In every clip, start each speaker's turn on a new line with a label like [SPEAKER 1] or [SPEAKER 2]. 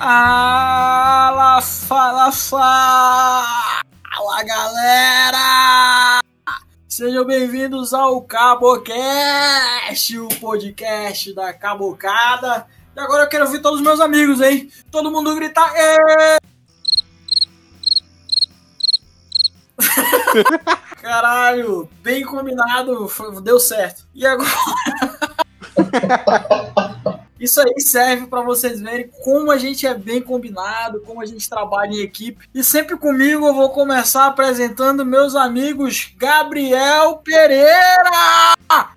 [SPEAKER 1] Fala, fala, fala, galera! Sejam bem-vindos ao CaboCast, o podcast da Cabocada. E agora eu quero ouvir todos os meus amigos, hein? Todo mundo gritar. Êêê! Caralho, bem combinado, deu certo. E agora? Isso aí serve para vocês verem como a gente é bem combinado, como a gente trabalha em equipe. E sempre comigo eu vou começar apresentando meus amigos Gabriel Pereira.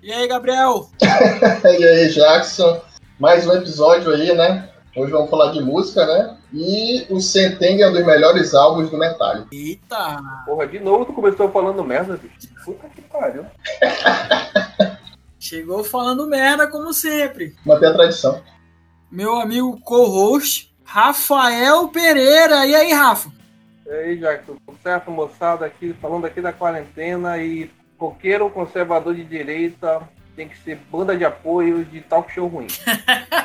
[SPEAKER 1] E aí, Gabriel?
[SPEAKER 2] E aí, Jackson? Mais um episódio aí, né? Hoje vamos falar de música, né? E o Sentenger é um dos melhores álbuns do Metallica.
[SPEAKER 1] Eita!
[SPEAKER 3] Porra, de novo tu começou falando merda, bicho. Puta que pariu.
[SPEAKER 1] Chegou falando merda como sempre.
[SPEAKER 2] Manter a tradição.
[SPEAKER 1] Meu amigo co-host Rafael Pereira. E aí, Rafa?
[SPEAKER 3] E aí, Jackson, tudo certo, moçada, aqui, falando aqui da quarentena e roqueiro conservador de direita tem que ser banda de apoio de talk show ruim.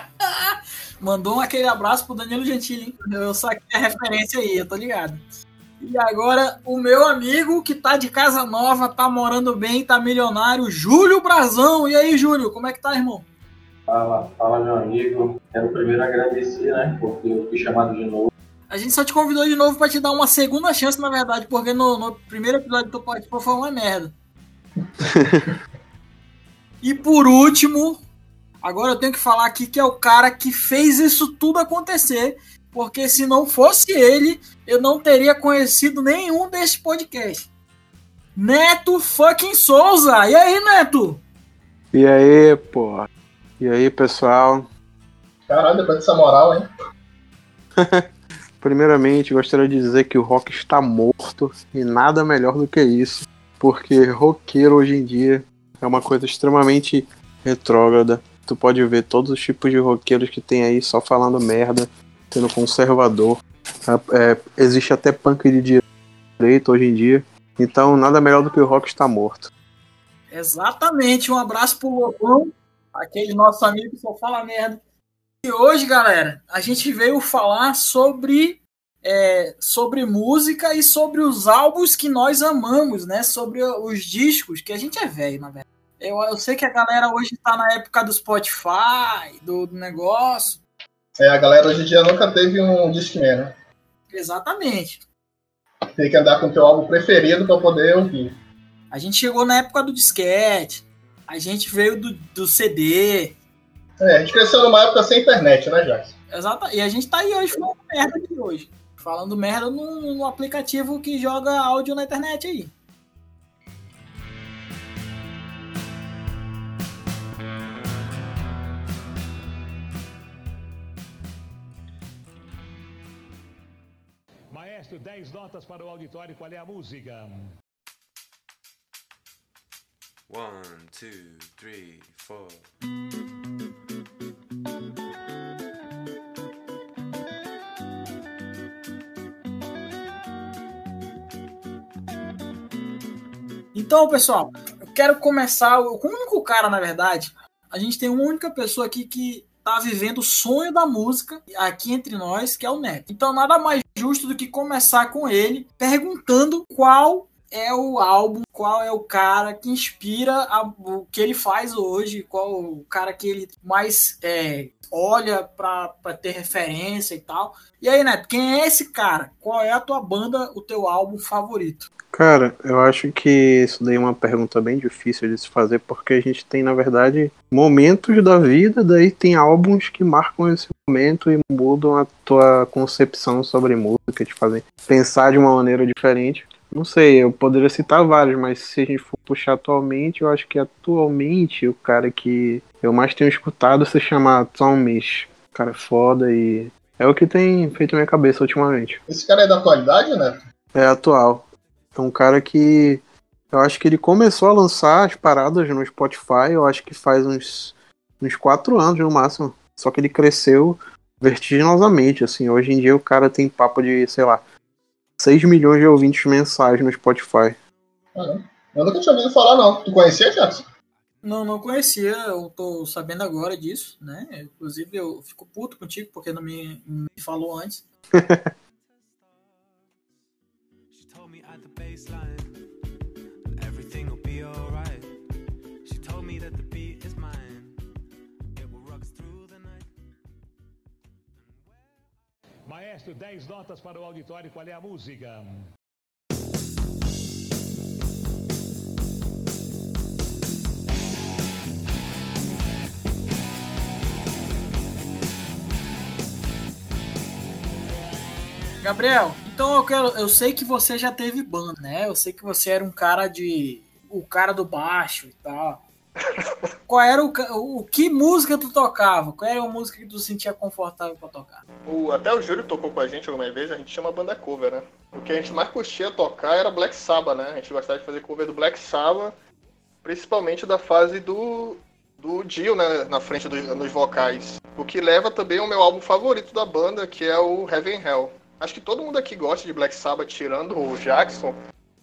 [SPEAKER 1] Mandou um aquele abraço pro Danilo Gentili, hein? Eu saquei a referência aí, eu tô ligado. E agora, o meu amigo que tá de casa nova, tá morando bem, tá milionário, Júlio Brazão. E aí, Júlio, como é que tá, irmão?
[SPEAKER 4] Fala, fala meu amigo. Quero primeiro agradecer, né? Porque eu fui chamado de novo.
[SPEAKER 1] A gente só te convidou de novo pra te dar uma segunda chance, na verdade, porque no, no primeiro episódio que tu participou foi uma merda. e por último, agora eu tenho que falar aqui que é o cara que fez isso tudo acontecer, porque se não fosse ele, eu não teria conhecido nenhum desses podcasts. Neto fucking Souza! E aí, Neto?
[SPEAKER 5] E aí, pô? E aí, pessoal?
[SPEAKER 2] Caralho, depois dessa moral, hein?
[SPEAKER 5] Primeiramente, gostaria de dizer que o rock está morto e nada melhor do que isso, porque roqueiro hoje em dia é uma coisa extremamente retrógrada. Tu pode ver todos os tipos de roqueiros que tem aí só falando merda, sendo conservador. É, existe até punk de direito hoje em dia. Então, nada melhor do que o rock está morto.
[SPEAKER 1] Exatamente, um abraço pro Lobão, aquele nosso amigo que só fala merda. E hoje, galera, a gente veio falar sobre, é, sobre música e sobre os álbuns que nós amamos, né? Sobre os discos, que a gente é velho, na verdade. Eu, eu sei que a galera hoje tá na época do Spotify, do, do negócio.
[SPEAKER 2] É, a galera hoje em dia nunca teve um Discman, né?
[SPEAKER 1] Exatamente.
[SPEAKER 2] Tem que andar com o teu álbum preferido pra poder ouvir.
[SPEAKER 1] A gente chegou na época do disquete, a gente veio do, do CD,
[SPEAKER 2] É, a gente cresceu numa época sem internet, né, Jackson?
[SPEAKER 1] Exato. E a gente tá aí hoje falando merda de hoje. Falando merda no aplicativo que joga áudio na internet aí.
[SPEAKER 6] Maestro, 10 notas para o auditório. Qual é a música?
[SPEAKER 7] One, two, three, four.
[SPEAKER 1] Então, pessoal, eu quero começar. O único cara, na verdade, a gente tem uma única pessoa aqui que tá vivendo o sonho da música aqui entre nós, que é o Neto. Então, nada mais justo do que começar com ele perguntando qual é o álbum, qual é o cara que inspira a- o que ele faz hoje, qual o cara que ele mais é, olha pra ter referência e tal. E aí, Neto, quem é esse cara? Qual é a tua banda, o teu álbum favorito?
[SPEAKER 5] Cara, eu acho que isso daí é uma pergunta bem difícil de se fazer, porque a gente tem, na verdade, momentos da vida, daí tem álbuns que marcam esse momento e mudam a tua concepção sobre música, te fazem pensar de uma maneira diferente. Não sei, eu poderia citar vários, mas se a gente for puxar atualmente, eu acho que atualmente o cara que eu mais tenho escutado se chama Tom Misch. O cara é foda e é o que tem feito minha cabeça ultimamente.
[SPEAKER 2] Esse cara é da atualidade, né?
[SPEAKER 5] É atual. É um cara que eu acho que ele começou a lançar as paradas no Spotify, eu acho que faz uns, uns quatro anos no máximo. Só que ele cresceu vertiginosamente, assim. Hoje em dia o cara tem papo de, sei lá, 6 milhões de ouvintes mensais no Spotify.
[SPEAKER 2] Caramba. Eu nunca tinha ouvido falar, não. Tu conhecia, Jackson?
[SPEAKER 1] Não, não conhecia, eu tô sabendo agora disso, né? Inclusive eu fico puto contigo porque não me, me falou antes.
[SPEAKER 6] Maestro, 10 notas para o auditório. Qual é a música?
[SPEAKER 1] Gabriel, então eu quero, eu sei que você já teve banda, né? Eu sei que você era um cara de o cara do baixo e tal. Qual era o, o que música tu tocava? Qual era a música que tu sentia confortável pra tocar?
[SPEAKER 2] O, até o Júlio tocou com a gente algumas vezes, a gente chama banda cover, né? O que a gente mais curtia tocar era Black Sabbath, né? A gente gostava de fazer cover do Black Sabbath, principalmente da fase do, do Dio, né? Na frente dos, vocais. O que leva também ao meu álbum favorito da banda, que é o Heaven Hell. Acho que todo mundo aqui gosta de Black Sabbath, tirando o Jackson.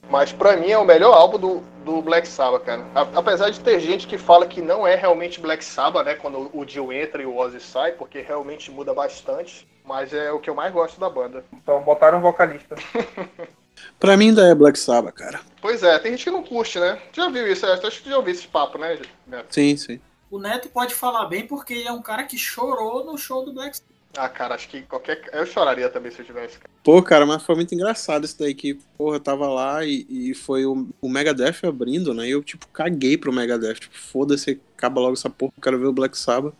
[SPEAKER 2] Mas pra mim é o melhor álbum do, do Black Sabbath, cara. A- apesar de ter gente que fala que não é realmente Black Sabbath, né? Quando o Dio entra e o Ozzy sai, porque realmente muda bastante. Mas é o que eu mais gosto da banda.
[SPEAKER 3] Então botaram um vocalista.
[SPEAKER 5] Pra mim ainda é Black Sabbath, cara.
[SPEAKER 2] Pois é, tem gente que não curte, né? Já viu isso? Acho que tu já ouviu esse papo, né, Neto?
[SPEAKER 5] Sim, sim.
[SPEAKER 1] O Neto pode falar bem porque ele é um cara que chorou no show do Black Sabbath.
[SPEAKER 2] Ah, cara, acho que qualquer. Eu choraria também se eu tivesse.
[SPEAKER 5] Pô, cara, mas foi muito engraçado isso daí que, porra, eu tava lá e, e foi o, o Megadeth abrindo, né? E eu, tipo, caguei pro Megadeth. Tipo, foda-se, acaba logo essa porra, eu quero ver o Black Sabbath.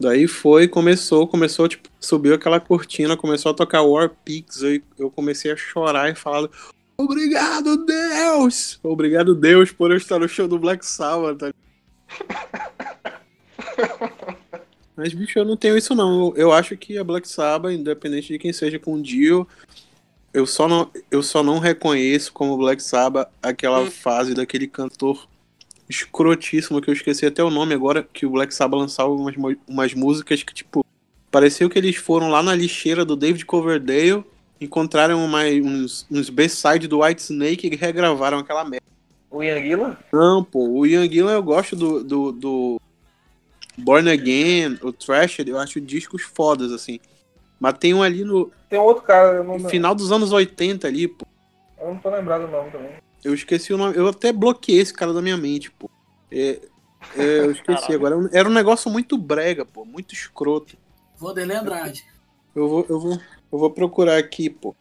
[SPEAKER 5] Daí foi, começou, começou, tipo, subiu aquela cortina, começou a tocar War Pigs, eu, eu comecei a chorar e falar Obrigado, Deus! Obrigado, Deus, por eu estar no show do Black Sabbath? Mas, bicho, eu não tenho isso não. Eu, eu acho que a Black Sabbath, independente de quem seja com o Dio, eu só não, eu só não reconheço como Black Sabbath aquela fase daquele cantor escrotíssimo que eu esqueci até o nome agora, que o Black Sabbath lançava umas, umas músicas que, tipo, pareceu que eles foram lá na lixeira do David Coverdale, encontraram uma, uns, uns B-side do White Snake e regravaram aquela merda.
[SPEAKER 3] O Ian Gillan?
[SPEAKER 5] Não, pô, o Ian Gillan eu gosto do, do, do Born Again, o Thrasher, eu acho discos fodas, assim. Mas tem um ali no,
[SPEAKER 3] Tem um outro cara, eu não,
[SPEAKER 5] no final dos anos 80 ali, pô.
[SPEAKER 3] eu não tô lembrado o nome também.
[SPEAKER 5] Eu esqueci o nome. Eu até bloqueei esse cara da minha mente, pô. É, é, eu esqueci agora. Era um- Era um negócio muito brega, pô. Muito escroto.
[SPEAKER 1] Vanderlei Andrade.
[SPEAKER 5] Eu vou, eu vou, eu vou procurar aqui, pô.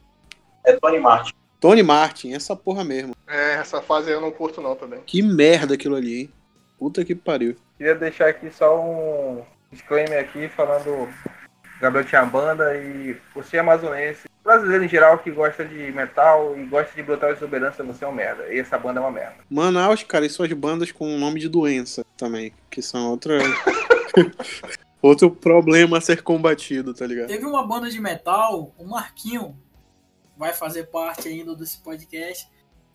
[SPEAKER 4] É Tony Martin.
[SPEAKER 5] Tony Martin, essa porra mesmo.
[SPEAKER 2] É, essa fase eu não curto não também.
[SPEAKER 5] Que merda aquilo ali, hein? Puta que pariu.
[SPEAKER 3] Queria deixar aqui só um disclaimer aqui falando. Gabriel tinha banda e você é amazonense, brasileiro em geral que gosta de metal e gosta de brutal exuberância, você é um merda. E essa banda é uma merda.
[SPEAKER 5] Manaus, cara, e suas bandas com nome de doença também. Que são outra. Outro problema a ser combatido, tá ligado?
[SPEAKER 1] Teve uma banda de metal, o Marquinho, vai fazer parte ainda desse podcast,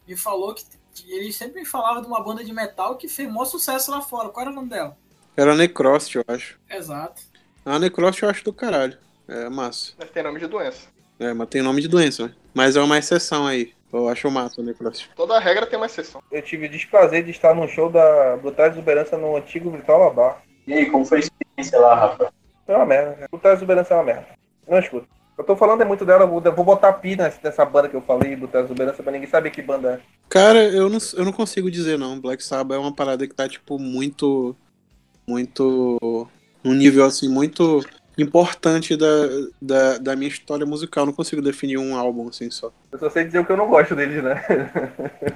[SPEAKER 1] me falou que, que ele sempre me falava de uma banda de metal que fez maior sucesso lá fora. Qual era o nome dela?
[SPEAKER 5] Era Necrost, eu acho.
[SPEAKER 1] Exato.
[SPEAKER 5] A Necrost eu acho do caralho. É massa.
[SPEAKER 2] Mas tem nome de doença.
[SPEAKER 5] É, mas tem nome de doença, né? Mas é uma exceção aí. Eu acho massa o Necrost.
[SPEAKER 2] Toda regra tem uma exceção.
[SPEAKER 3] Eu tive o desprazer de estar num show da Brutal Exuberância no antigo Vitória Bar.
[SPEAKER 4] E aí, como foi a experiência lá, Rafa?
[SPEAKER 3] É uma merda. Brutal Exuberância é uma merda. Não escuta. Eu tô falando é muito dela, eu vou, botar pi nessa, banda que eu falei, Brutal Exuberância, pra ninguém saber que banda é.
[SPEAKER 5] Cara, eu não, eu não consigo dizer não. Black Sabbath é uma parada que tá, tipo, muito. Muito. Um nível, assim, muito importante da, da, da minha história musical. Eu não consigo definir um álbum assim só.
[SPEAKER 3] Eu só sei dizer o que eu não gosto deles, né?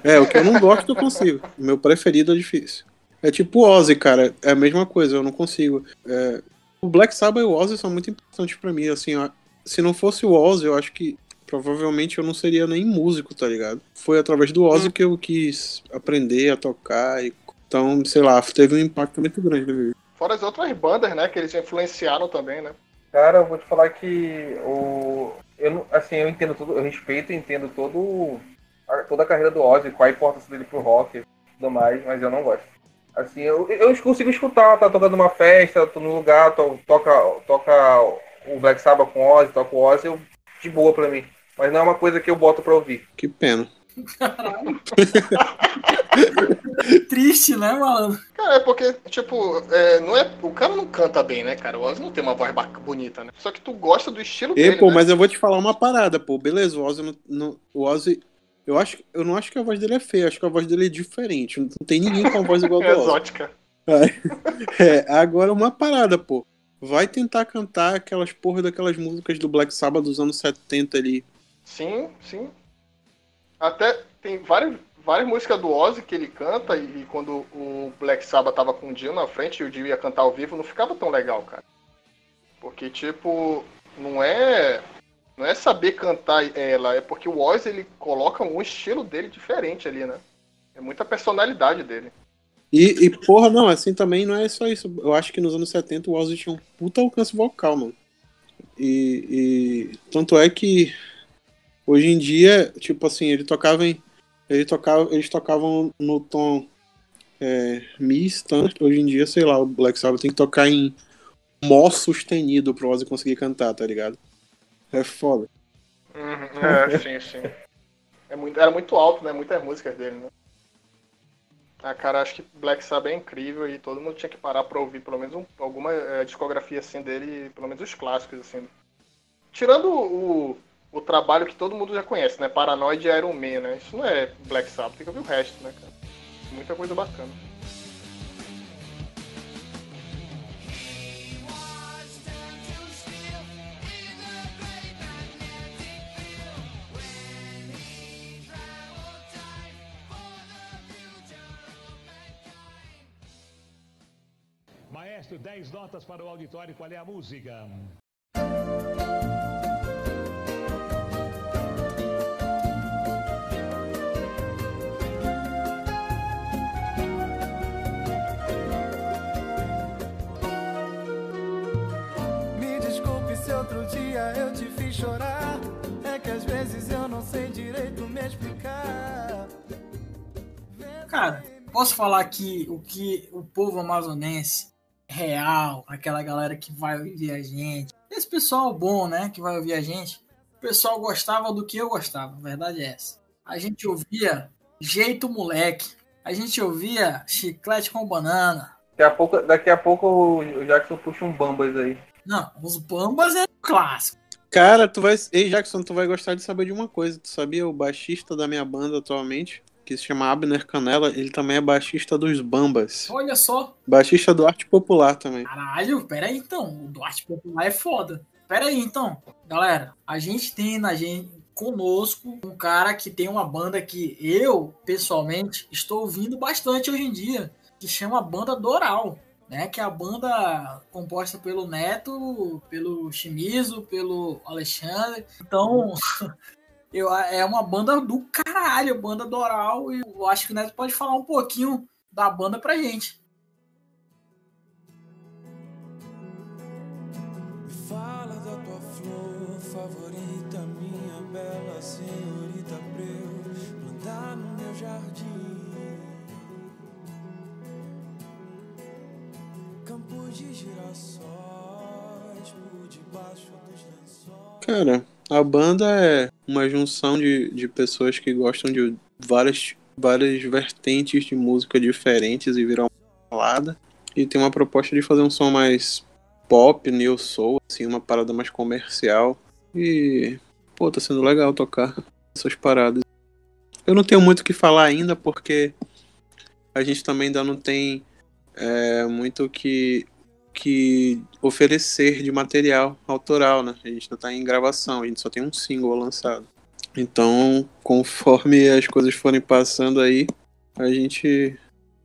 [SPEAKER 5] É, o que eu não gosto eu consigo. O meu preferido é difícil. É tipo o Ozzy, cara. É a mesma coisa, eu não consigo. É, o Black Sabbath e o Ozzy são muito importantes pra mim. Assim, ó, se não fosse o Ozzy, eu acho que provavelmente eu não seria nem músico, tá ligado? Foi através do Ozzy que eu quis aprender a tocar. E, então, sei lá, teve um impacto muito grande.
[SPEAKER 2] Fora as outras bandas, né, que eles influenciaram também, né?
[SPEAKER 3] Cara, eu vou te falar que o. Eu, não- assim, eu entendo tudo, eu respeito e entendo todo, a- toda a carreira do Ozzy, qual a importância dele pro rock e tudo mais, mas eu não gosto. Assim, eu, eu consigo escutar, tá tocando uma festa, tô no lugar, to- toca, toca o Black Sabbath com o Ozzy, toca o Ozzy, eu, de boa pra mim. Mas não é uma coisa que eu boto pra ouvir.
[SPEAKER 5] Que pena.
[SPEAKER 1] Caralho. Triste, né, mano?
[SPEAKER 2] Cara, é porque, tipo, é, não é, o cara não canta bem, né, cara? O Ozzy não tem uma voz bac- bonita, né? Só que tu gosta do estilo
[SPEAKER 5] E,
[SPEAKER 2] dele,
[SPEAKER 5] pô,
[SPEAKER 2] né?
[SPEAKER 5] mas eu vou te falar uma parada, pô. Beleza, o Ozzy, não, não- o Ozzy eu, acho, eu não acho que a voz dele é feia, acho que a voz dele é diferente. Não tem ninguém com a voz igual
[SPEAKER 2] É
[SPEAKER 5] do Ozzy.
[SPEAKER 2] exótica.
[SPEAKER 5] É, agora uma parada, pô. Vai tentar cantar aquelas porra daquelas músicas do Black Sabbath dos anos 70 ali.
[SPEAKER 2] Sim, sim. Até tem várias, várias músicas do Ozzy que ele canta e, e quando o Black Sabbath tava com o Dio na frente e o Dio ia cantar ao vivo, não ficava tão legal, cara. Porque, tipo, não é não é saber cantar ela, é porque o Ozzy ele coloca um estilo dele diferente ali, né? É muita personalidade dele.
[SPEAKER 5] E, e, porra, não, assim também não é só isso. Eu acho que nos anos 70 o Ozzy tinha um puta alcance vocal, mano. E, e tanto é que hoje em dia, tipo assim, ele tocava em. Ele tocava, eles tocavam no tom é, Mi tanto hoje em dia, sei lá, o Black Sabbath tem que tocar em Mó sustenido pro Ozzy conseguir cantar, tá ligado? É foda.
[SPEAKER 2] Uhum, é, sim, sim. É muito, era muito alto, né? Muitas músicas dele, né? Ah, cara, acho que Black Sabbath é incrível e todo mundo tinha que parar pra ouvir pelo menos um- alguma eh, discografia assim dele, pelo menos os clássicos, assim. Tirando o, o trabalho que todo mundo já conhece, né? Paranoid e Iron Man, né? Isso não é Black Sabbath, tem que ouvir o resto, né, cara? Muita coisa bacana.
[SPEAKER 6] Maestro, 10 notas para o auditório. Qual é a música?
[SPEAKER 8] Me desculpe se outro dia eu te fiz chorar. É que às vezes eu não sei direito me explicar.
[SPEAKER 1] Cara, posso falar que o que o povo amazonense real, aquela galera que vai ouvir a gente, esse pessoal bom, né, que vai ouvir a gente, o pessoal gostava do que eu gostava, a verdade é essa. A gente ouvia Jeito Moleque, a gente ouvia Chiclete com Banana.
[SPEAKER 3] Daqui a pouco, daqui a pouco o Jackson puxa um Bambas aí.
[SPEAKER 1] Não, os Bambas é clássico.
[SPEAKER 5] Cara, tu vai. Ei, Jackson, tu vai gostar de saber de uma coisa. Tu sabia o baixista da minha banda atualmente, que se chama Abner Canela, ele também é baixista dos Bambas.
[SPEAKER 1] Olha só,
[SPEAKER 5] Baixista do Arte Popular também.
[SPEAKER 1] Caralho, pera aí então. O Duarte Popular é foda. Pera aí então. Galera, a gente tem na gente conosco um cara que tem uma banda que eu, pessoalmente, estou ouvindo bastante hoje em dia, que chama Banda Doral, né? Que é a banda composta pelo Neto, pelo Chimizo, pelo Alexandre. Então, eu, é uma banda do caralho, banda Doral, e eu acho que o Neto pode falar um pouquinho da banda pra gente.
[SPEAKER 8] Me fala da tua flor favorita, minha bela senhorita pra eu plantar no meu jardim. Campos de girassóis por debaixo dos lençóis.
[SPEAKER 5] Cara, a banda é uma junção de, de pessoas que gostam de várias, várias vertentes de música diferentes e virar uma balada. E tem uma proposta de fazer um som mais pop, new soul, assim, uma parada mais comercial. E, pô, tá sendo legal tocar essas paradas. Eu não tenho muito o que falar ainda, porque a gente também ainda não tem é, muito o que, que oferecer de material autoral, né? A gente ainda tá em gravação, a gente só tem um single lançado. Então, conforme as coisas forem passando aí, a gente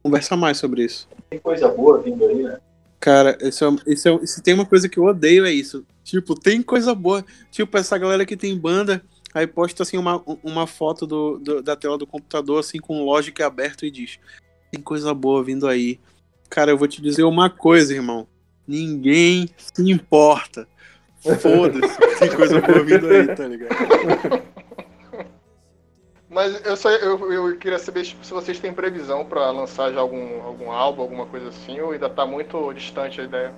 [SPEAKER 5] conversa mais sobre isso.
[SPEAKER 4] Tem coisa boa vindo aí, né?
[SPEAKER 5] Cara, isso é, isso é- se tem uma coisa que eu odeio é isso. Tipo, tem coisa boa. Tipo, essa galera que tem banda, aí posta assim uma, uma foto do, do- da tela do computador, assim, com o Logic aberto e diz: Tem coisa boa vindo aí. Cara, eu vou te dizer uma coisa, irmão. Ninguém se importa. Foda-se, tem coisa boa vindo aí, tá ligado?
[SPEAKER 2] Mas eu, só, eu, eu queria saber tipo, se vocês têm previsão pra lançar já algum, algum álbum, alguma coisa assim, ou ainda tá muito distante a ideia.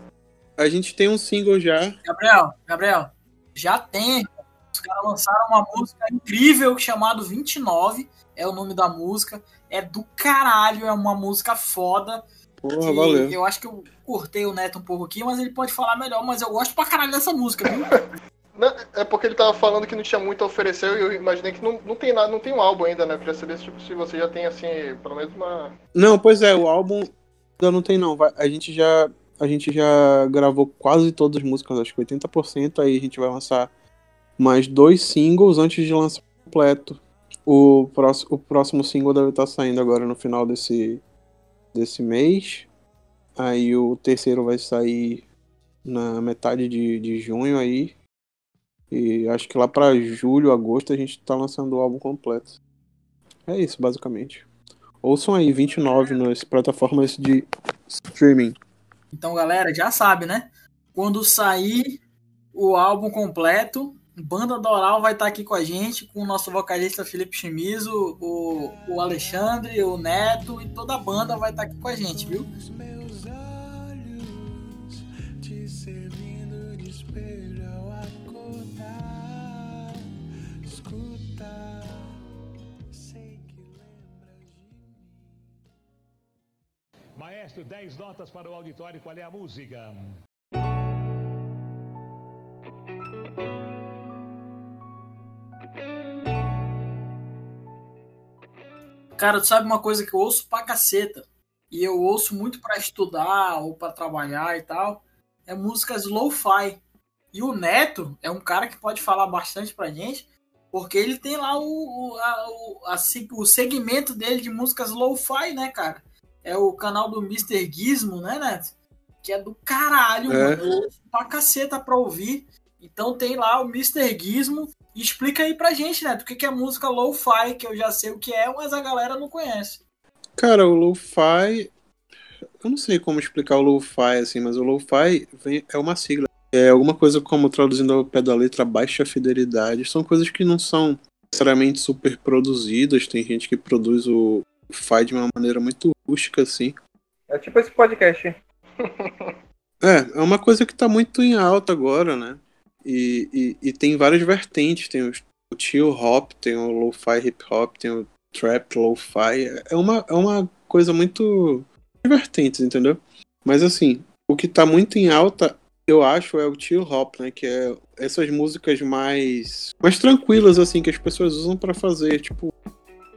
[SPEAKER 5] A gente tem um single já.
[SPEAKER 1] Gabriel, Gabriel, já tem. Os caras lançaram uma música incrível chamado 29, é o nome da música. É do caralho, é uma música foda.
[SPEAKER 5] Porra,
[SPEAKER 1] que
[SPEAKER 5] valeu.
[SPEAKER 1] Eu acho que eu cortei o Neto um pouco aqui, mas ele pode falar melhor, mas eu gosto pra caralho dessa música, viu?
[SPEAKER 2] Não, é porque ele tava falando que não tinha muito a oferecer e eu imaginei que não, não tem nada, não tem um álbum ainda, né? Eu queria saber se, tipo, se você já tem, assim, pelo menos uma.
[SPEAKER 5] Não, pois é, o álbum ainda não tem não. Vai- a gente já a gente já gravou quase todas as músicas, acho que 80%, aí a gente vai lançar mais dois singles antes de lançar completo. O próximo, o próximo single deve estar saindo agora no final desse, desse mês. Aí o terceiro vai sair na metade de, de junho aí. E acho que lá pra julho, agosto a gente tá lançando o álbum completo. É isso, basicamente. Ouçam aí 29 nas plataformas de streaming.
[SPEAKER 1] Então, galera, já sabe, né? Quando sair o álbum completo, Banda Doral vai estar aqui com a gente, com o nosso vocalista Felipe Chimizo, o, o Alexandre, o Neto e toda a banda vai estar aqui com a gente, viu?
[SPEAKER 6] Maestro, 10 notas para o auditório. Qual é a música?
[SPEAKER 1] Cara, tu sabe uma coisa que eu ouço pra caceta, e eu ouço muito pra estudar ou pra trabalhar e tal, é músicas lo-fi. E o Neto é um cara que pode falar bastante pra gente, porque ele tem lá o, o, a- o, a o segmento dele de músicas lo-fi, né, cara? É o canal do Mr. Gizmo, né, Neto? Que é do caralho,
[SPEAKER 5] É.
[SPEAKER 1] mano. Eu ouço pra caceta pra ouvir. Então tem lá o Mr. Gizmo. E explica aí pra gente, Neto, o que que é música lo-fi, que eu já sei o que é, mas a galera não conhece.
[SPEAKER 5] Cara, o lo-fi. Eu não sei como explicar o lo-fi assim, mas o lo-fi vem- é uma sigla. É alguma coisa como traduzindo ao pé da letra baixa fidelidade. São coisas que não são necessariamente super produzidas. Tem gente que produz o fi de uma maneira muito rústica assim.
[SPEAKER 3] É tipo esse podcast.
[SPEAKER 5] É, é uma coisa que tá muito em alta agora, né? E, e, e tem várias vertentes. Tem o chill hop, tem o lo-fi hip hop, tem o trap lo-fi. É uma, é uma coisa muito vertentes, entendeu? Mas assim, o que tá muito em alta, eu acho, é o chill hop, né? Que é essas músicas mais, mais tranquilas, assim, que as pessoas usam pra fazer, tipo,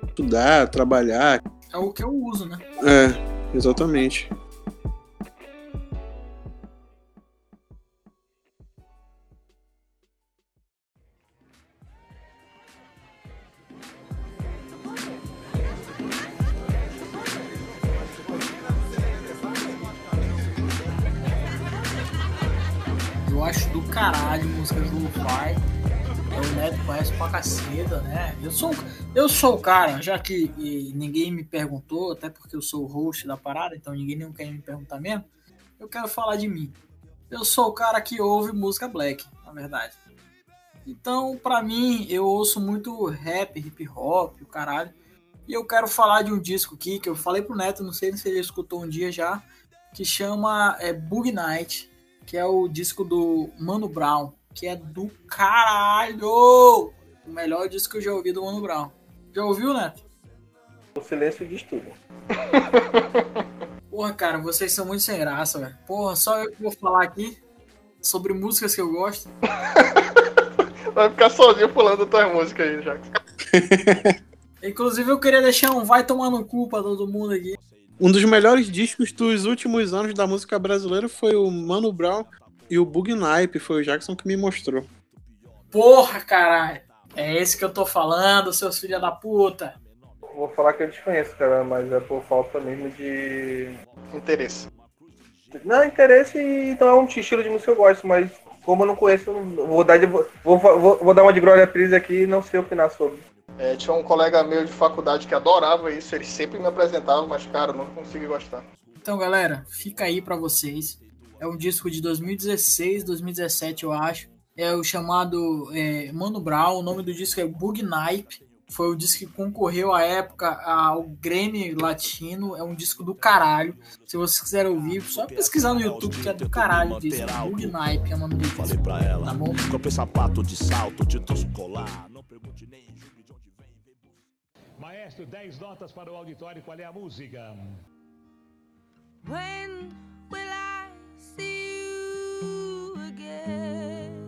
[SPEAKER 5] estudar, trabalhar.
[SPEAKER 1] É o que eu uso, né?
[SPEAKER 5] É, exatamente.
[SPEAKER 1] Caralho músicas do Lo-Fi. É, O Neto conhece pra caceta, né? Eu sou, eu sou o cara, já que ninguém me perguntou, até porque eu sou o host da parada, então ninguém nunca quer me perguntar mesmo. Eu quero falar de mim. Eu sou o cara que ouve música black, na verdade. Então, pra mim, eu ouço muito rap, hip hop, o caralho. E eu quero falar de um disco aqui que eu falei pro Neto, não sei se ele escutou um dia já, que chama é, Bug Night, que é o disco do Mano Brown, que é do caralho! O melhor disco que eu já ouvi do Mano Brown. Já ouviu, Neto?
[SPEAKER 3] O silêncio diz tudo.
[SPEAKER 1] Porra, cara, vocês são muito sem graça, velho. Porra, só eu que vou falar aqui sobre músicas que eu gosto.
[SPEAKER 2] Vai ficar sozinho pulando tua música aí, Jackson.
[SPEAKER 1] Inclusive, eu queria deixar um vai tomar no cu pra todo mundo aqui.
[SPEAKER 5] Um dos melhores discos dos últimos anos da música brasileira foi o Mano Brown e o Bug Nipe, foi o Jackson que me mostrou.
[SPEAKER 1] Porra, caralho! É esse que eu tô falando, seus filha da puta.
[SPEAKER 3] Vou falar que eu desconheço, cara, mas é por falta mesmo de.
[SPEAKER 2] Interesse.
[SPEAKER 3] Não, interesse, então é um estilo de música que eu gosto, mas como eu não conheço, eu não- vou dar, de- vou, vou, vou dar uma de Glória Pires aqui e não sei opinar sobre.
[SPEAKER 2] É, tinha um colega meu de faculdade que adorava isso, ele sempre me apresentava, mas, cara, eu não consegui gostar.
[SPEAKER 1] Então, galera, fica aí pra vocês. É um disco de 2016, 2017, eu acho. É o chamado é, Mano Brown. O nome do disco é Bug Nipe. Foi o disco que concorreu à época ao Grammy Latino. É um disco do caralho. Se vocês quiserem ouvir, só pesquisar no YouTube que é do caralho o disco. Bug Nipe é o nome do disco.
[SPEAKER 9] Falei pra ela,
[SPEAKER 1] Tá bom?
[SPEAKER 9] comprei sapato de salto, de colar. Não pergunte nem
[SPEAKER 6] Maestro, 10 notas para o auditório. Qual é a música?
[SPEAKER 10] When will I see you again?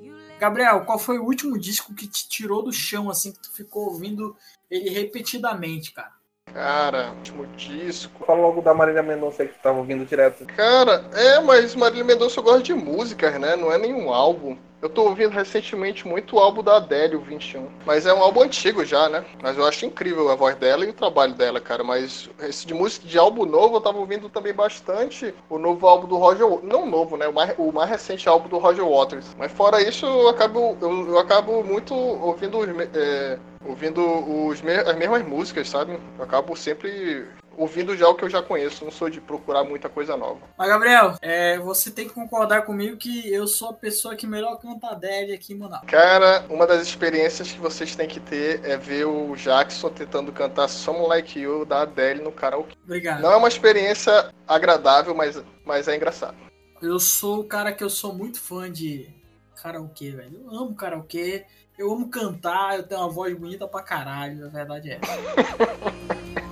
[SPEAKER 10] You
[SPEAKER 1] Gabriel, qual foi o último disco que te tirou do chão, assim, que tu ficou ouvindo ele repetidamente, cara?
[SPEAKER 2] Cara, último disco.
[SPEAKER 3] Fala logo da Marília Mendonça que tu tava ouvindo direto.
[SPEAKER 2] Cara, é, mas Marília Mendonça eu gosto de músicas, né? Não é nenhum álbum. Eu tô ouvindo recentemente muito o álbum da Adele, o 21. Mas é um álbum antigo já, né? Mas eu acho incrível a voz dela e o trabalho dela, cara. Mas esse de música de álbum novo, eu tava ouvindo também bastante o novo álbum do Roger Não novo, né? O mais, o mais recente álbum do Roger Waters. Mas fora isso, eu acabo, eu, eu acabo muito ouvindo os, é, ouvindo os, me- as mesmas músicas, sabe? Eu acabo sempre ouvindo já o que eu já conheço. Não sou de procurar muita coisa nova.
[SPEAKER 1] Mas, Gabriel, é, você tem que concordar comigo que eu sou a pessoa que melhor canta Adele aqui em Manaus.
[SPEAKER 2] Cara, uma das experiências que vocês têm que ter é ver o Jackson tentando cantar Someone Like You da Adele no karaokê.
[SPEAKER 1] Obrigado.
[SPEAKER 2] Não é uma experiência agradável, mas, mas é engraçado.
[SPEAKER 1] Eu sou o cara que eu sou muito fã de karaokê, velho. Eu amo karaokê, eu amo cantar, eu tenho uma voz bonita pra caralho, a verdade é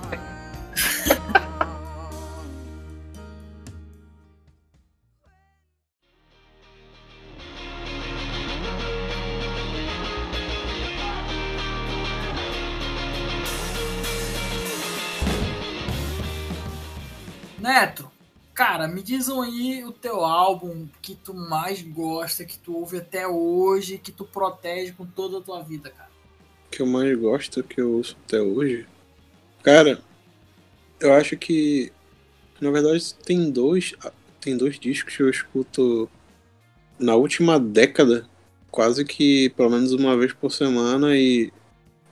[SPEAKER 1] me dizam aí o teu álbum que tu mais gosta, que tu ouve até hoje, que tu protege com toda a tua vida, cara.
[SPEAKER 5] que eu mais gosto, que eu ouço até hoje. Cara, eu acho que na verdade tem dois, tem dois discos que eu escuto na última década, quase que pelo menos uma vez por semana e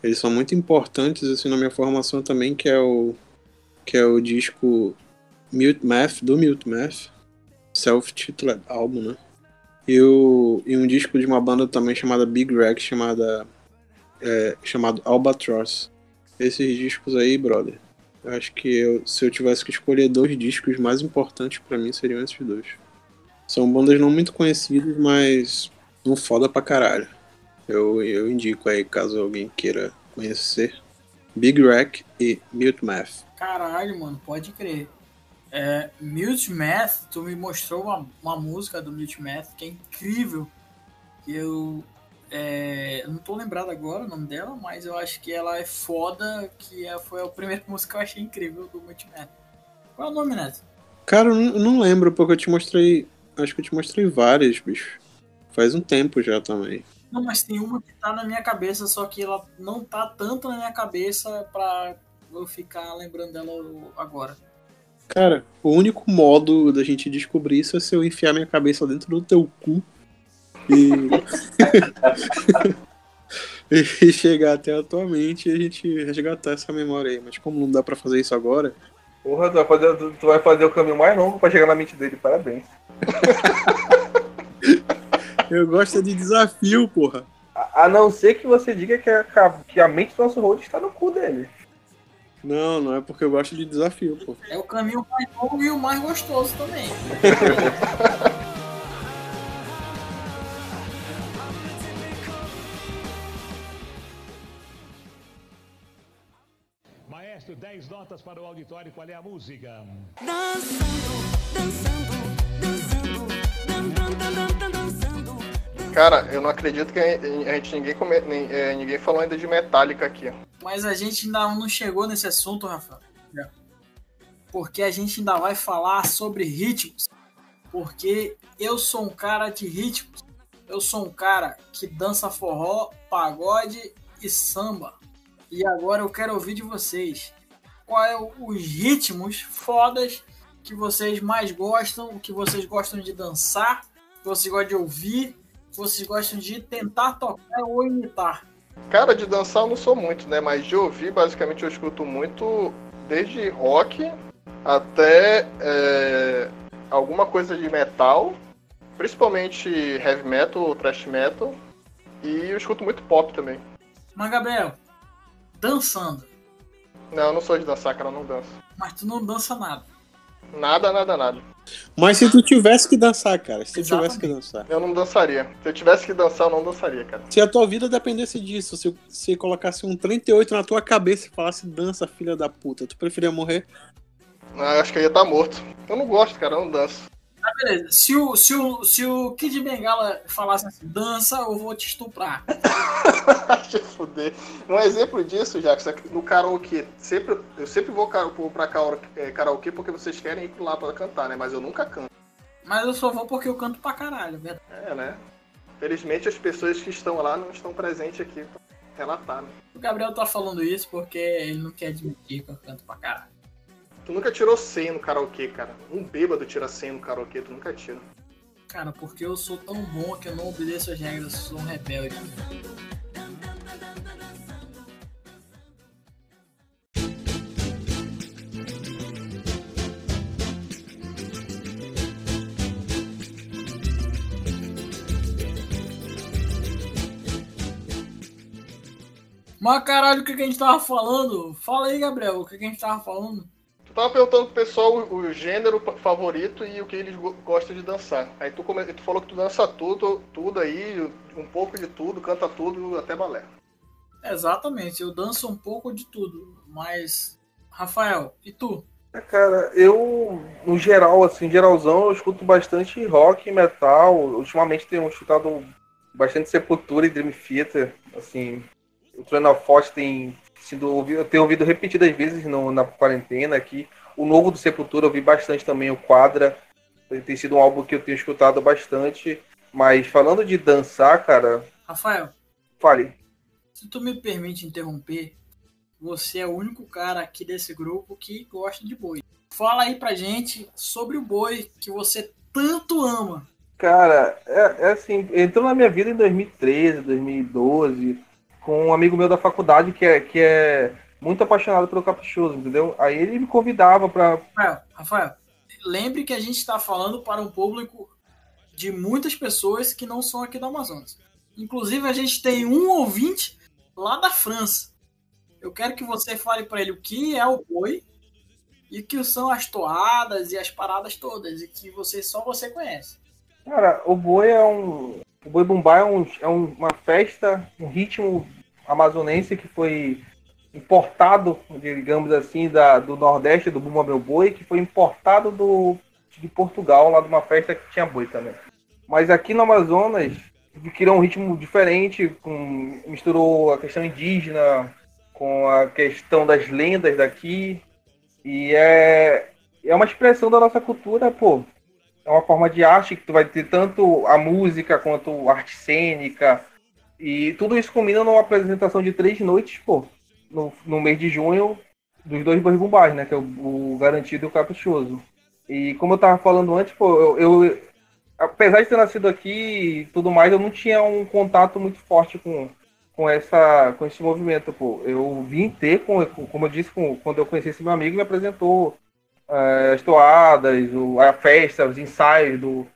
[SPEAKER 5] eles são muito importantes assim na minha formação também, que é o que é o disco Mute Math do Mute Math, self-titled álbum, né? E, o, e um disco de uma banda também chamada Big Rag, chamada é, chamado Albatross. Esses discos aí, brother, eu acho que eu- se eu tivesse que escolher dois discos mais importantes pra mim seriam esses dois. São bandas não muito conhecidas, mas um foda pra caralho. Eu, eu indico aí, caso alguém queira conhecer. Big Rack e Mute Math.
[SPEAKER 1] Caralho, mano, pode crer. É, Mute Math, tu me mostrou uma, uma música do Mute Math que é incrível. Eu é, não tô lembrado agora o nome dela, mas eu acho que ela é foda, que é, foi a primeira música que eu achei incrível do Mute Math. Qual é o nome, Neto?
[SPEAKER 5] Cara, eu eu não lembro, porque eu te mostrei. Acho que eu te mostrei várias, bicho. Faz um tempo já também.
[SPEAKER 1] Não, mas tem uma que tá na minha cabeça, só que ela não tá tanto na minha cabeça pra eu ficar lembrando dela agora.
[SPEAKER 5] Cara, o único modo da gente descobrir isso é se eu enfiar minha cabeça dentro do teu cu e. e chegar até a tua mente e a gente resgatar essa memória aí. Mas como não dá pra fazer isso agora,
[SPEAKER 3] Porra, tu vai, fazer, tu, vai fazer o caminho mais longo pra chegar na mente dele, parabéns.
[SPEAKER 5] eu gosto de desafio, porra.
[SPEAKER 3] A, a não ser que você diga que a, que a mente do nosso road está no cu dele.
[SPEAKER 5] Não, não é porque eu gosto de desafio, pô.
[SPEAKER 1] É o caminho mais longo e o mais gostoso também.
[SPEAKER 6] Maestro, 10 notas para o auditório. Qual é a música?
[SPEAKER 2] Cara, eu não acredito que a gente ninguém, come, é, ninguém falou ainda de Metallica aqui.
[SPEAKER 1] Mas a gente ainda não chegou nesse assunto, Rafael. Porque a gente ainda vai falar sobre ritmos. Porque eu sou um cara de ritmos. Eu sou um cara que dança forró, pagode e samba. E agora eu quero ouvir de vocês. Qual é o- os ritmos fodas que vocês mais gostam, que vocês gostam de dançar, que vocês gostam de ouvir, que vocês gostam de tentar tocar ou imitar.
[SPEAKER 2] Cara, de dançar eu não sou muito, né? Mas de ouvir, basicamente, eu escuto muito desde rock até é, alguma coisa de metal, principalmente heavy metal ou thrash metal. E eu escuto muito pop também.
[SPEAKER 1] Mas, Gabriel, dançando.
[SPEAKER 2] Não, eu não sou de dançar, cara, eu não danço.
[SPEAKER 1] Mas tu não dança nada.
[SPEAKER 2] Nada, nada, nada.
[SPEAKER 5] Mas se tu tivesse que dançar, cara, se tu
[SPEAKER 1] Exatamente.
[SPEAKER 5] tivesse que dançar.
[SPEAKER 2] Eu não dançaria. Se eu tivesse que dançar, eu não dançaria, cara.
[SPEAKER 5] Se a tua vida dependesse disso, se você colocasse um 38 na tua cabeça e falasse dança, filha da puta, tu preferia morrer?
[SPEAKER 2] Ah, eu acho que eu ia estar morto. Eu não gosto, cara, eu não danço.
[SPEAKER 1] Beleza. Se o, se, o, se o Kid Bengala falasse assim, dança, eu vou te estuprar.
[SPEAKER 2] Te fuder. Um exemplo disso, Jackson, é no karaokê. Sempre, eu sempre vou pra karaokê, é, karaokê porque vocês querem ir lá pra cantar, né? Mas eu nunca canto.
[SPEAKER 1] Mas eu só vou porque eu canto pra caralho, verdade?
[SPEAKER 2] É, né? Felizmente as pessoas que estão lá não estão presentes aqui pra relatar, né?
[SPEAKER 1] O Gabriel tá falando isso porque ele não quer admitir que eu canto pra caralho.
[SPEAKER 2] Tu nunca tirou 100 no karaokê, cara. Um bêbado tira 100 no karaokê, tu nunca tira.
[SPEAKER 1] Cara, porque eu sou tão bom que eu não obedeço as regras, eu sou um rebelde. Mas caralho, o que, a gente tava falando? Fala aí, Gabriel, o que a gente tava falando?
[SPEAKER 2] Tu tava perguntando pro pessoal o, o gênero favorito e o que eles go- gostam de dançar. Aí tu, come- tu falou que tu dança tudo, tudo aí, um pouco de tudo, canta tudo, até balé.
[SPEAKER 1] Exatamente, eu danço um pouco de tudo, mas. Rafael, e tu?
[SPEAKER 3] É, Cara, eu, no geral, assim, geralzão, eu escuto bastante rock, metal. Ultimamente tenho escutado bastante Sepultura e Dream Theater. Assim, o Train Forte tem sido ouvido, eu tenho ouvido repetidas vezes no- na quarentena aqui. O novo do Sepultura eu ouvi bastante também, o Quadra. Tem sido um álbum que eu tenho escutado bastante. Mas falando de dançar, cara,
[SPEAKER 1] Rafael,
[SPEAKER 3] fale.
[SPEAKER 1] se tu me permite interromper, você é o único cara aqui desse grupo que gosta de boi. Fala aí pra gente sobre o boi que você tanto ama.
[SPEAKER 3] Cara, é, é assim, entrou na minha vida em 2013, 2012, com um amigo meu da faculdade que é, que é muito apaixonado pelo Caprichoso, entendeu? Aí ele me convidava pra.
[SPEAKER 1] Rafael, Rafael, lembre que a gente está falando para um público de muitas pessoas que não são aqui do Amazonas. Inclusive, a gente tem um ouvinte lá da França. Eu quero que você fale para ele o que é o boi e o que são as toadas e as paradas todas, e que você só você conhece.
[SPEAKER 3] Cara, o boi é um. O boi bumbá é, um, é um- uma festa, um ritmo amazonense que foi importado, digamos assim, da, do Nordeste, do Bumba Meu Boi, que foi importado do, de Portugal, lá de uma festa que tinha boi também. Mas aqui no Amazonas, criou um ritmo diferente, com, misturou a questão indígena com a questão das lendas daqui. E é, é uma expressão da nossa cultura, pô. É uma forma de arte que tu vai ter tanto a música quanto a arte cênica. E tudo isso combina numa apresentação de três noites, pô. No, no mês de junho, dos dois bois bumbás, né? Que é o, o garantido e o caprichoso. E como eu tava falando antes, pô, eu, eu- apesar de ter nascido aqui e tudo mais, eu não tinha um contato muito forte com, com, essa, com esse movimento, pô. Eu vim ter, com, com- como eu disse, com, quando eu conheci esse meu amigo, me apresentou eh, as toadas, o- a festa, os ensaios do,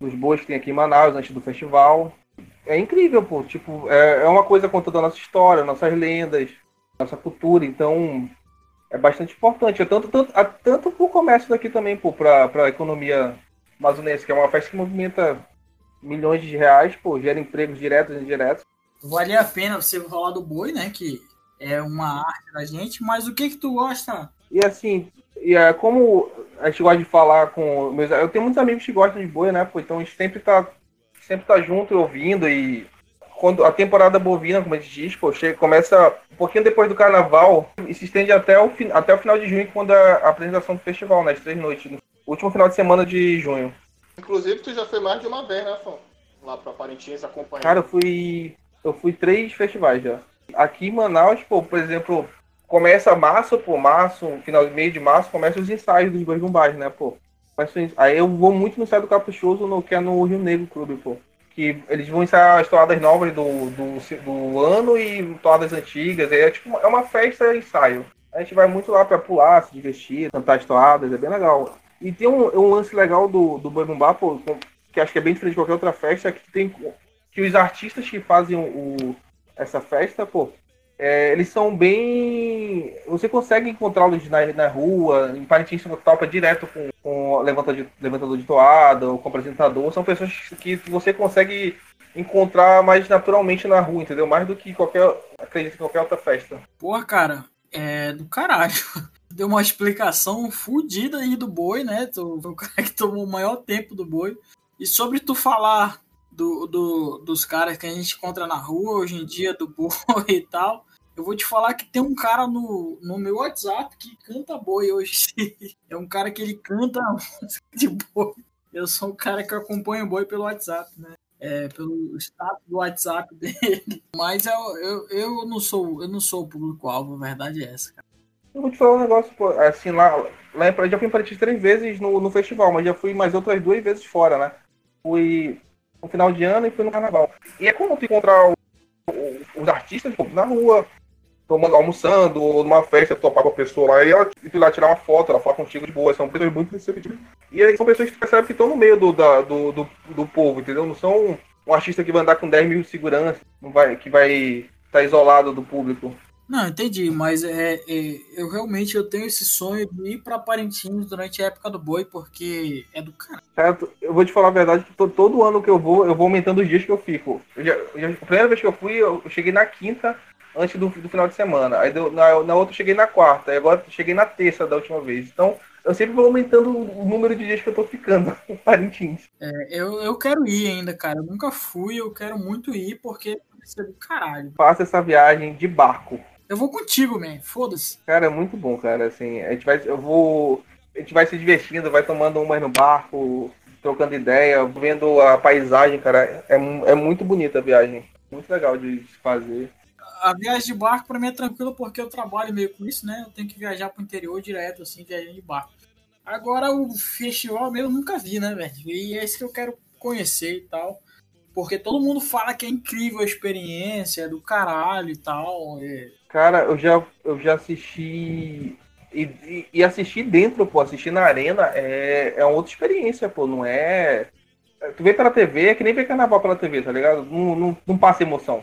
[SPEAKER 3] dos bois que tem aqui em Manaus, antes do festival. É incrível, pô. Tipo, é, é uma coisa contando a nossa história, nossas lendas, nossa cultura. Então, é bastante importante. É tanto, tanto, a- tanto pro comércio daqui também, pô, pra, pra economia amazonense, que é uma festa que movimenta milhões de reais, pô, gera empregos diretos e indiretos.
[SPEAKER 1] Vale a pena você falar do boi, né? Que é uma arte da gente, mas o que que tu gosta?
[SPEAKER 3] E assim, e é, como a gente gosta de falar com meus. Eu tenho muitos amigos que gostam de boi, né? Pô, então a gente sempre tá, sempre tá junto e ouvindo. E quando a temporada bovina, como a gente diz, pô, chega, começa um pouquinho depois do carnaval e se estende até o, até o final de junho, quando a apresentação do festival, né? As três noites. No último final de semana de junho.
[SPEAKER 2] Inclusive, tu já foi mais de uma vez, né, Fão? Lá pra Parintins acompanhar.
[SPEAKER 3] Cara, eu fui. Eu fui três festivais já. Aqui em Manaus, pô, por exemplo, começa março, pô, março, final meio de março, começa os ensaios dos dois bombais, né, pô. Começa os- Aí eu vou muito no ensaio do Caprichoso, no, que é no Rio Negro Clube, pô. Que eles vão ensaiar as toadas novas do, do, do ano e toadas antigas. É tipo é uma festa ensaio. A gente vai muito lá pra pular, se divertir, cantar as toadas, é bem legal. E tem um, um lance legal do, do Boi Bumbá, pô, que acho que é bem diferente de qualquer outra festa, é que tem que os artistas que fazem o- essa festa, pô, é, eles são bem. Você consegue encontrá-los na, na rua, em Parintins topa direto com, com o levanta de- levantador de toada ou com apresentador. São pessoas que você consegue encontrar mais naturalmente na rua, entendeu? Mais do que qualquer. Acredito em qualquer outra festa.
[SPEAKER 1] Porra, cara, é do caralho. Deu uma explicação fodida aí do boi, né? O cara que tomou o maior tempo do boi. E sobre tu falar do, do- dos caras que a gente encontra na rua hoje em dia, do boi e tal, eu vou te falar que tem um cara no, no meu WhatsApp que canta boi hoje. É um cara que ele canta música de boi. Eu sou um cara que acompanha o boi pelo WhatsApp, né? É, pelo status do WhatsApp dele. Mas eu, eu, eu não sou eu não sou o público-alvo, a verdade é essa, cara.
[SPEAKER 3] Eu vou te falar um negócio, pô, assim, lá, lá em, já fui em Paraty três vezes no, no festival, mas já fui mais outras duas vezes fora, né? Fui no final de ano e fui no carnaval. E é como tu encontrar o- o- os artistas pô, na rua, tomando, almoçando, ou numa festa, topar com a pessoa lá, e ela e lá tirar uma foto, ela fala contigo de boa, são pessoas muito receptivas. E aí são pessoas que tu percebe que estão no meio do, da- do, do, do povo, entendeu? Não são um artista que vai andar com 10 mil de segurança, não vai, que vai estar isolado do público.
[SPEAKER 1] Não, entendi, mas é, é, eu realmente eu tenho esse sonho de ir pra Parintins durante a época do boi, porque é do.
[SPEAKER 3] Cara, eu vou te falar a verdade que to- todo ano que eu vou, eu vou aumentando os dias que eu fico. Eu já- já- a primeira vez que eu fui, eu cheguei na quinta antes do, do final de semana. Aí deu- na, na outra eu cheguei na quarta. E agora cheguei na terça da última vez. Então, eu sempre vou aumentando o número de dias que eu tô ficando em Parintins.
[SPEAKER 1] É, eu, eu quero ir ainda, cara. Eu nunca fui, eu quero muito ir, porque ser do caralho.
[SPEAKER 3] Faça essa viagem de barco.
[SPEAKER 1] Eu vou contigo, man. Foda-se.
[SPEAKER 3] Cara, é muito bom, cara. Assim, a gente vai, eu vou, a gente vai se divertindo, vai tomando umas no barco, trocando ideia, vendo a paisagem, cara. É, é muito bonita a viagem. Muito legal de se fazer.
[SPEAKER 1] A viagem de barco pra mim é tranquila porque eu trabalho meio com isso, né? Eu tenho que viajar pro interior direto, assim, viajando de barco. Agora o festival mesmo eu nunca vi, né, velho? E é esse que eu quero conhecer e tal. Porque todo mundo fala que é incrível a experiência, é do caralho e tal. é-
[SPEAKER 3] Cara, eu já, eu já assisti. E, e, e assistir dentro, pô, assistir na arena é, é uma outra experiência, pô. Não é. Tu vê pela TV, é que nem ver carnaval pela TV, tá ligado? Não, não, não passa emoção.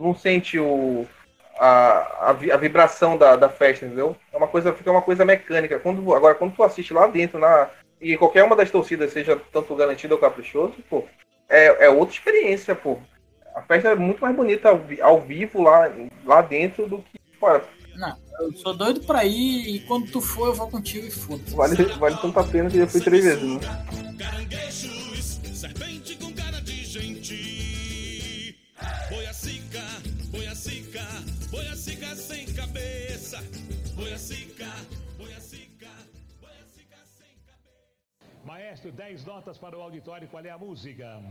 [SPEAKER 3] Não sente o, a, a, a vibração da, da festa, entendeu? É uma coisa, fica uma coisa mecânica. Quando, agora, quando tu assiste lá dentro, na, e qualquer uma das torcidas, seja tanto garantida ou caprichoso, pô, é, é outra experiência, pô. A festa é muito mais bonita ao, ao vivo lá, lá dentro do que fora.
[SPEAKER 1] Não, eu sou doido pra ir e quando tu for eu vou contigo e foda-se.
[SPEAKER 3] Vale, vale tanto a pena que eu já fui três vezes, né?
[SPEAKER 6] Maestro, 10 notas para o auditório. Qual é a música?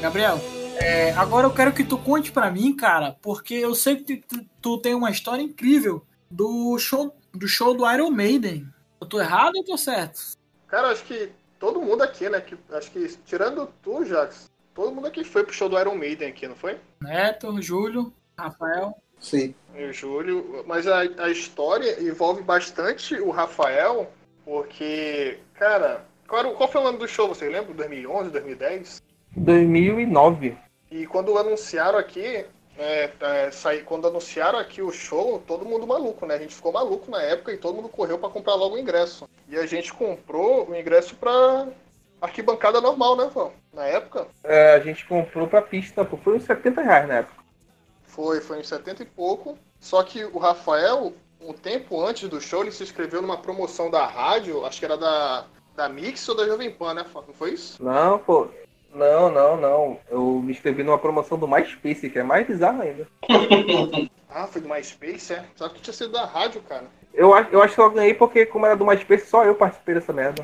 [SPEAKER 1] Gabriel, é, agora eu quero que tu conte pra mim, cara, porque eu sei que tu, tu- tem uma história incrível do show do show do Iron Maiden. Eu tô errado ou eu tô certo?
[SPEAKER 2] Cara, acho que todo mundo aqui, né? Que, acho que, tirando tu, Jax, todo mundo aqui foi pro show do Iron Maiden aqui, não foi?
[SPEAKER 1] Neto, Júlio, Rafael.
[SPEAKER 5] Sim.
[SPEAKER 2] E o Júlio. Mas a, a história envolve bastante o Rafael, porque, cara, qual, qual foi o ano do show, você lembra? 2011, 2010?
[SPEAKER 3] 2009.
[SPEAKER 2] E quando anunciaram aqui, é, é, saí- quando anunciaram aqui o show, todo mundo maluco, né? A gente ficou maluco na época e todo mundo correu pra comprar logo o ingresso. E a gente comprou o ingresso pra arquibancada normal, né, Vão? Na época.
[SPEAKER 3] É, a gente comprou pra pista, pô. Foi uns 70 reais na época.
[SPEAKER 2] Foi, foi em 70 e pouco. Só que o Rafael, um tempo antes do show, ele se inscreveu numa promoção da rádio, acho que era da, da Mix ou da Jovem Pan, né? Não foi isso?
[SPEAKER 3] Não, pô. Não, não, não. Eu me inscrevi numa promoção do MySpace, que é mais bizarro ainda.
[SPEAKER 2] Ah, foi do MySpace, é? Sabe que tinha sido da rádio, cara.
[SPEAKER 3] Eu, acho- eu acho que eu ganhei porque, como era do MySpace, só eu participei dessa merda.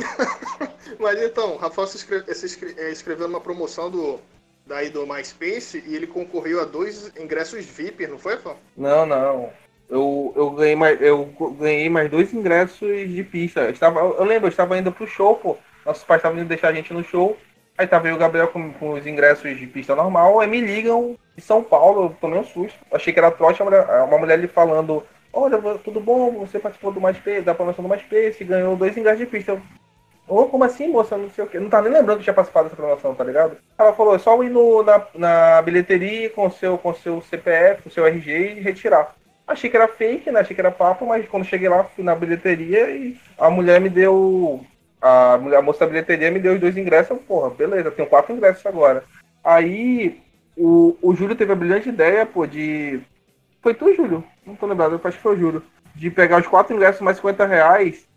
[SPEAKER 2] Mas então, o Rafael se, inscre- se inscre- eh, inscreveu numa promoção do, daí do MySpace e ele concorreu a dois ingressos VIP, não foi, Rafael?
[SPEAKER 3] Não, não. Eu, eu, ganhei mais, eu ganhei mais dois ingressos de pista. Eu, estava, eu lembro, eu estava indo pro show, pô. Nossos pais estavam indo deixar a gente no show. Aí tava eu o Gabriel com, com os ingressos de pista normal. Aí me ligam de São Paulo. Eu tomei um susto. Achei que era trote. Uma mulher, ali falando: Olha, tudo bom? Você participou do MySpace, da promoção do MySpace, ganhou dois ingressos de pista. Eu, Ô, como assim, moça? Não sei o quê. Não tá nem lembrando que tinha participado dessa promoção, tá ligado? Ela falou, é só ir no, na, na bilheteria com seu, com seu CPF, com seu RG e retirar. Achei que era fake, né? Achei que era papo, mas quando cheguei lá, fui na bilheteria e a mulher me deu. A, a moça da bilheteria me deu os dois ingressos. Eu, Porra, beleza, tenho quatro ingressos agora. Aí o, o Júlio teve a brilhante ideia, pô, de. Foi tu, Júlio? Não tô lembrado, acho que foi o Júlio. De pegar os quatro ingressos mais 50 reais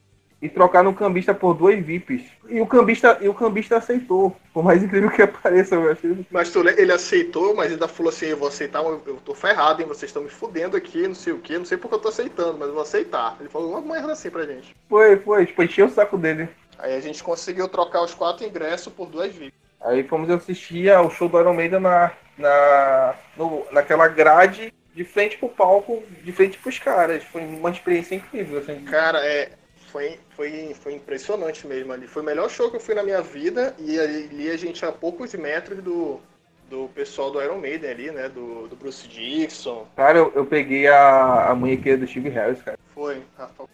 [SPEAKER 3] e trocar no cambista por dois VIPs. E o cambista, e o cambista aceitou. Por mais incrível que pareça, eu achei.
[SPEAKER 2] Mas tu, le- ele aceitou, mas ainda falou assim, eu vou aceitar, eu tô ferrado, hein? Vocês estão me fudendo aqui, não sei o quê, não sei porque eu tô aceitando, mas eu vou aceitar. Ele falou uma merda assim pra gente.
[SPEAKER 3] Foi, foi, tipo, encheu o saco dele.
[SPEAKER 2] Aí a gente conseguiu trocar os quatro ingressos por duas VIPs.
[SPEAKER 3] Aí fomos assistir ao show do Iron Maiden na, na, no- naquela grade de frente pro palco, de frente pros caras. Foi uma experiência incrível, assim.
[SPEAKER 2] Cara, é, foi, foi, foi impressionante mesmo ali. Foi o melhor show que eu fui na minha vida e ali a gente a poucos metros do, do pessoal do Iron Maiden ali, né? Do, do Bruce Dixon.
[SPEAKER 3] Cara, eu, eu peguei a, a munhequeira do Steve Harris, cara.
[SPEAKER 2] Foi, Rafa.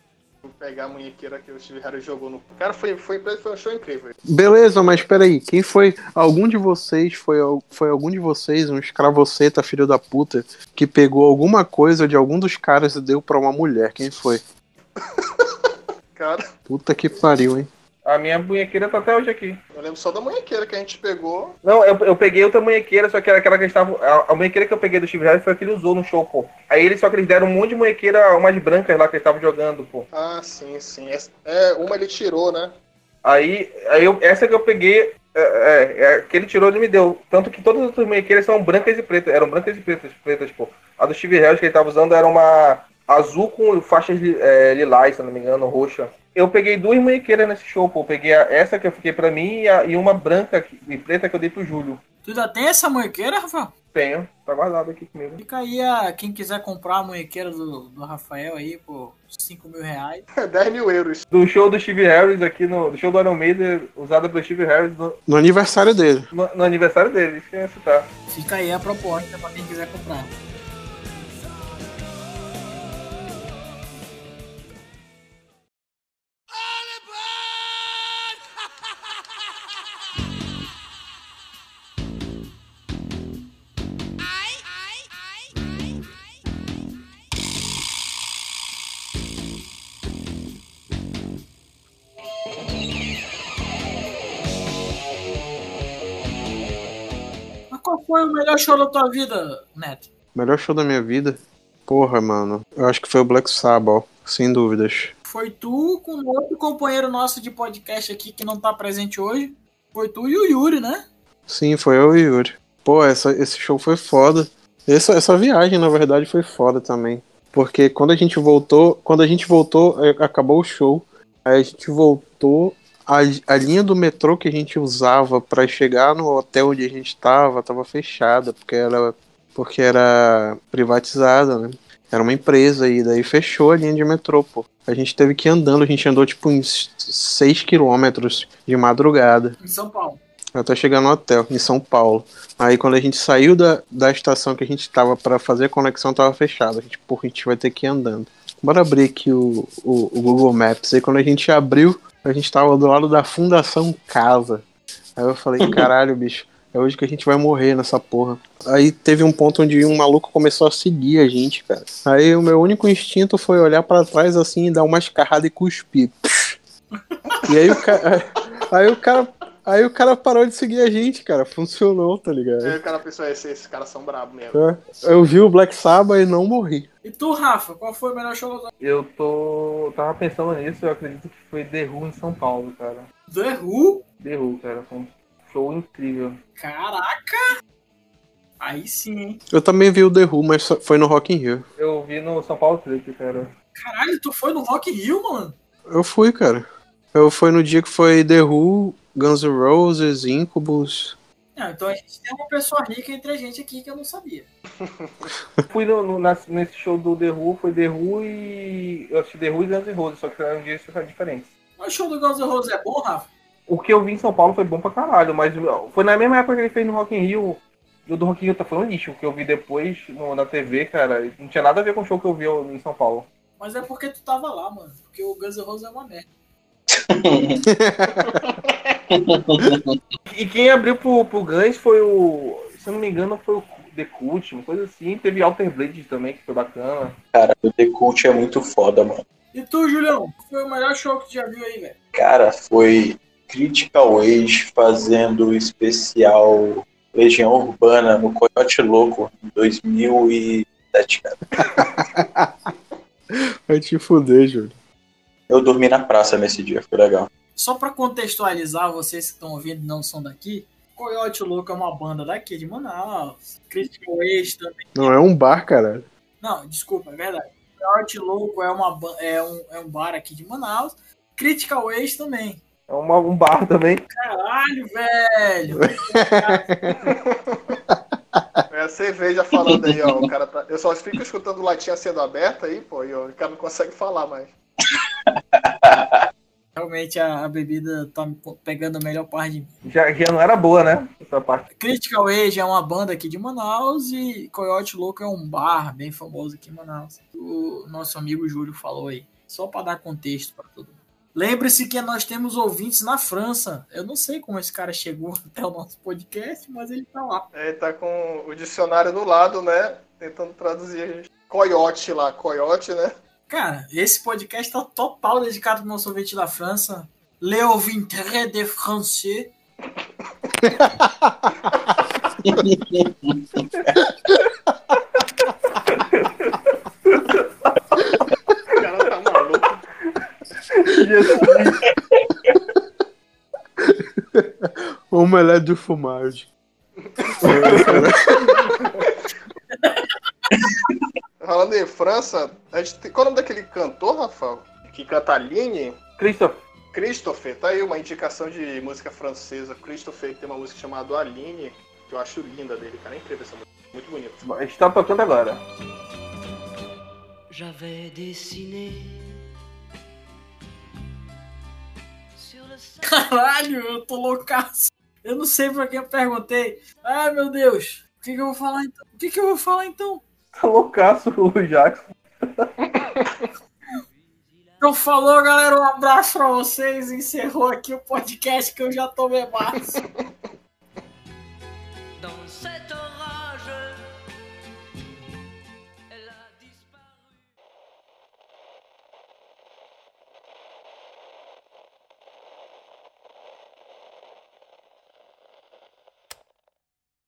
[SPEAKER 2] Vou pegar a munhequeira que o Steve Harris jogou no. Cara, foi, foi, foi um show incrível.
[SPEAKER 5] Beleza, mas peraí, quem foi? Algum de vocês foi, foi algum de vocês, um escravoceta, filho da puta, que pegou alguma coisa de algum dos caras e deu pra uma mulher? Quem foi?
[SPEAKER 2] Cara,
[SPEAKER 5] Puta que pariu, hein?
[SPEAKER 3] A minha munhequeira tá até hoje aqui.
[SPEAKER 2] eu lembro só da munhequeira que a gente pegou.
[SPEAKER 3] Não, eu, eu peguei outra munhequeira, só que era aquela que estava. A, a munhequeira que eu peguei do Steve Harris foi a que ele usou no show, pô. Aí eles só que eles deram um monte de munhequeira, umas brancas lá que eles estavam jogando, pô.
[SPEAKER 2] Ah, sim, sim. Essa- É, uma ele tirou, né?
[SPEAKER 3] Aí, aí eu- essa que eu peguei, é, é, é, que ele tirou, ele me deu. Tanto que todas as outras munhequeiras são brancas e pretas. Eram brancas e pretas, pretas, pô. A do Steve Harris que ele tava usando era uma azul com faixas é, lilás, se eu não me engano, roxa. Eu peguei duas munhequeiras nesse show, pô. Eu peguei a- essa que eu fiquei pra mim e, a- e uma branca que- e preta que eu dei pro Júlio.
[SPEAKER 1] Tu ainda tem essa munhequeira, Rafael?
[SPEAKER 3] Tenho, tá guardado aqui comigo.
[SPEAKER 1] Fica aí a quem quiser comprar a munhequeira do, do Rafael aí por 5 mil reais.
[SPEAKER 2] 10 mil euros.
[SPEAKER 3] Do show do Steve Harris aqui no. Do show do Iron Maiden, usada pelo Steve Harris no,
[SPEAKER 5] No aniversário dele.
[SPEAKER 3] no- no aniversário dele, isso que eu ia citar.
[SPEAKER 1] Fica aí a proposta pra quem quiser comprar. Foi o melhor show da tua vida, Neto?
[SPEAKER 5] Melhor show da minha vida? Porra, mano. Eu acho que foi o Black Sabbath, sem dúvidas.
[SPEAKER 1] Foi tu com outro companheiro nosso de podcast aqui que não tá presente hoje. Foi tu e o Yuri, né?
[SPEAKER 5] Sim, foi eu e o Yuri. Pô, essa, esse show foi foda. Essa, essa viagem, na verdade, foi foda também. Porque quando a gente voltou, quando a gente voltou, eh, acabou o show. Aí a gente voltou. A, a linha do metrô que a gente usava pra chegar no hotel onde a gente tava, tava fechada, porque era, porque era privatizada, né? Era uma empresa e daí fechou a linha de metrô, pô. A gente teve que ir andando, a gente andou tipo uns 6 quilômetros de madrugada
[SPEAKER 1] Em São Paulo.
[SPEAKER 5] até chegar no hotel, em São Paulo. Aí quando a gente saiu da, da estação que a gente tava pra fazer a conexão, tava fechada. A gente, porra, a gente vai ter que ir andando. Bora abrir aqui o, o, o Google Maps. Aí quando a gente abriu, a gente tava do lado da Fundação Casa. Aí eu falei, caralho, bicho, é hoje que a gente vai morrer nessa porra. Aí teve um ponto onde um maluco começou a seguir a gente, cara. Aí o meu único instinto foi olhar pra trás assim e dar uma escarrada e cuspir. E aí o cara. Aí o cara. Aí o cara parou de seguir a gente, cara. Funcionou, tá ligado?
[SPEAKER 2] Aí o cara pensou, esse- esses caras são brabos mesmo.
[SPEAKER 5] É. Eu vi o Black Sabbath e não morri.
[SPEAKER 1] E tu, Rafa, qual foi o melhor show da
[SPEAKER 3] Eu tô. tava pensando nisso, eu acredito que foi The Who em São Paulo, cara.
[SPEAKER 1] The Who?
[SPEAKER 3] The Who, cara. Foi um show incrível.
[SPEAKER 1] Caraca! Aí sim, hein?
[SPEAKER 5] Eu também vi o The Who, mas foi no Rock in Rio.
[SPEAKER 3] Eu vi no São Paulo Trip, cara.
[SPEAKER 1] Caralho, tu foi no Rock in Rio, mano?
[SPEAKER 5] Eu fui, cara. Eu fui no dia que foi The Who, Guns N' Roses, Incubus.
[SPEAKER 1] Não, então a gente tem uma pessoa rica entre a gente aqui que eu não sabia.
[SPEAKER 3] Eu fui no, no- na- nesse show do The Who, foi The Who e. Eu assisti The Who e Guns N' Roses, só que eram dias diferentes.
[SPEAKER 1] Mas o show do Guns N' Roses é bom, Rafa?
[SPEAKER 3] O que eu vi em São Paulo foi bom pra caralho, mas foi na mesma época que ele fez no Rock in Rio. E o do Rock in Rio tá falando lixo. O que eu vi depois no- na TV, cara, não tinha nada a ver com o show que eu vi em São Paulo.
[SPEAKER 1] Mas é porque tu tava lá, mano. Porque o Guns N' Roses é uma merda.
[SPEAKER 3] E quem abriu pro, pro Guns foi o. Se eu não me engano, foi o The Cult, uma coisa assim. Teve Alter Blade também, que foi bacana.
[SPEAKER 11] Cara, o The Cult é muito foda, mano.
[SPEAKER 1] E tu, Julião? Qual Foi o melhor show que tu já viu aí, velho?
[SPEAKER 11] Cara, foi Critical Age fazendo o especial Legião Urbana no Coyote Louco em 2007, cara.
[SPEAKER 5] Vai te fuder, Júlio.
[SPEAKER 11] Eu dormi na praça nesse dia, foi legal.
[SPEAKER 1] Só pra contextualizar, vocês que estão ouvindo e não são daqui, Coyote Louco é uma banda daqui de Manaus. Critical Age também.
[SPEAKER 5] Não é um bar, cara.
[SPEAKER 1] Não, desculpa, é verdade. Coyote Louco é, uma, é, um, é um bar aqui de Manaus. Critical Age também.
[SPEAKER 3] É uma- um bar também.
[SPEAKER 1] Caralho, velho!
[SPEAKER 2] É a cerveja falando aí, ó. O cara tá... Eu só fico escutando latinha sendo aberta aí, pô, e ó, o cara não consegue falar mais.
[SPEAKER 1] Realmente a, a bebida tá pegando a melhor parte de mim.
[SPEAKER 3] Já, já não era boa, né? Essa parte.
[SPEAKER 1] Critical Age é uma banda aqui de Manaus e Coyote Louco é um bar bem famoso aqui em Manaus. O nosso amigo Júlio falou aí. Só para dar contexto para todo mundo. Lembre-se que nós temos ouvintes na França. Eu não sei como esse cara chegou até o nosso podcast, mas ele tá lá.
[SPEAKER 2] Ele tá com o dicionário do lado, né? Tentando traduzir a gente. Coyote lá, coyote, né?
[SPEAKER 1] Cara, esse podcast tá total dedicado ao nosso ouvinte da França. Le ouvintre de français.
[SPEAKER 2] O cara tá maluco.
[SPEAKER 5] Omelete de fumagem.
[SPEAKER 2] Falando em França, a gente tem... qual é o nome daquele cantor, Rafael? Que canta Aline?
[SPEAKER 3] Christopher.
[SPEAKER 2] Christopher, tá aí uma indicação de música francesa. Christopher que tem uma música chamada Aline, que eu acho linda dele, cara. É incrível essa música. Muito bonita.
[SPEAKER 3] A gente tá tocando agora.
[SPEAKER 10] J'avais dessiné.
[SPEAKER 1] Caralho, eu tô loucaço. Eu não sei pra quem eu perguntei. Ai, meu Deus. O que, que eu vou falar então? O que, que eu vou falar então?
[SPEAKER 3] Tá loucaço o Jackson.
[SPEAKER 1] Então falou, galera. Um abraço pra vocês. Encerrou aqui o podcast que eu já tô bebaço.